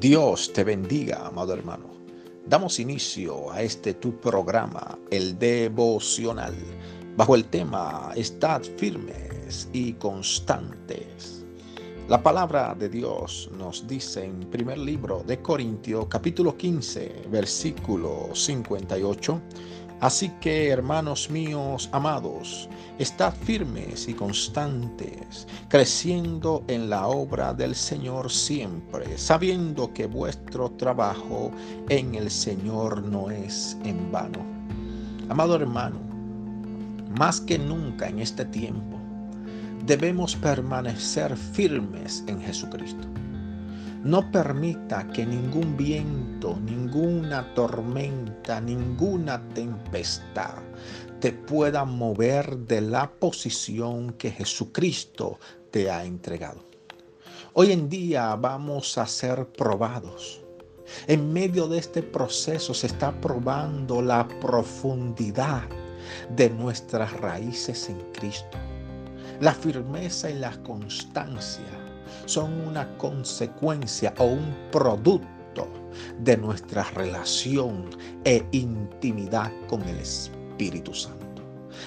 Dios te bendiga, amado hermano. Damos inicio a este tu programa, el devocional, bajo el tema Estad firmes y constantes. La palabra de Dios nos dice en primer libro de Corintios capítulo 15 versículo 58 Así que, hermanos míos amados, estad firmes y constantes, creciendo en la obra del Señor siempre, sabiendo que vuestro trabajo en el Señor no es en vano. Amado hermano, más que nunca en este tiempo, debemos permanecer firmes en Jesucristo. No permita que ningún viento, ninguna tormenta, ninguna tempestad te pueda mover de la posición que Jesucristo te ha entregado. Hoy en día vamos a ser probados. En medio de este proceso se está probando la profundidad de nuestras raíces en Cristo, la firmeza y la constancia son una consecuencia o un producto de nuestra relación e intimidad con el Espíritu Santo.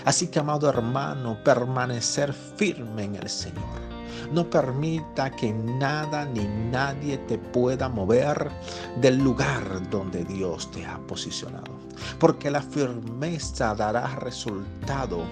Así que, amado hermano, permanecer firme en el Señor no permita que nada ni nadie te pueda mover del lugar donde Dios te ha posicionado. Porque la firmeza dará resultado.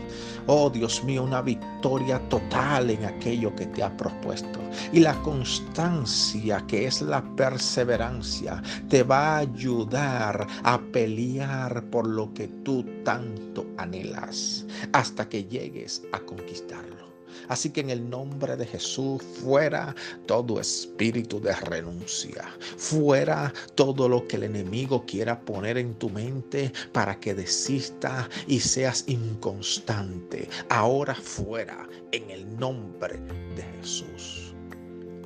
Oh Dios mío, una victoria total en aquello que te ha propuesto. Y la constancia, que es la perseverancia, te va a ayudar a pelear por lo que tú tanto anhelas hasta que llegues a conquistarlo. Así que en el nombre de Jesús, fuera todo espíritu de renuncia, fuera todo lo que el enemigo quiera poner en tu mente para que desista y seas inconstante. Ahora fuera en el nombre de Jesús.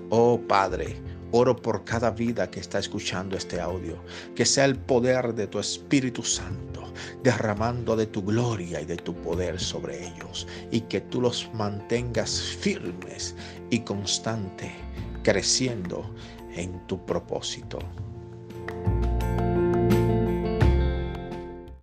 Oh Padre, oro por cada vida que está escuchando este audio, que sea el poder de tu Espíritu Santo derramando de tu gloria y de tu poder sobre ellos, y que tú los mantengas firmes y constante, creciendo en tu propósito.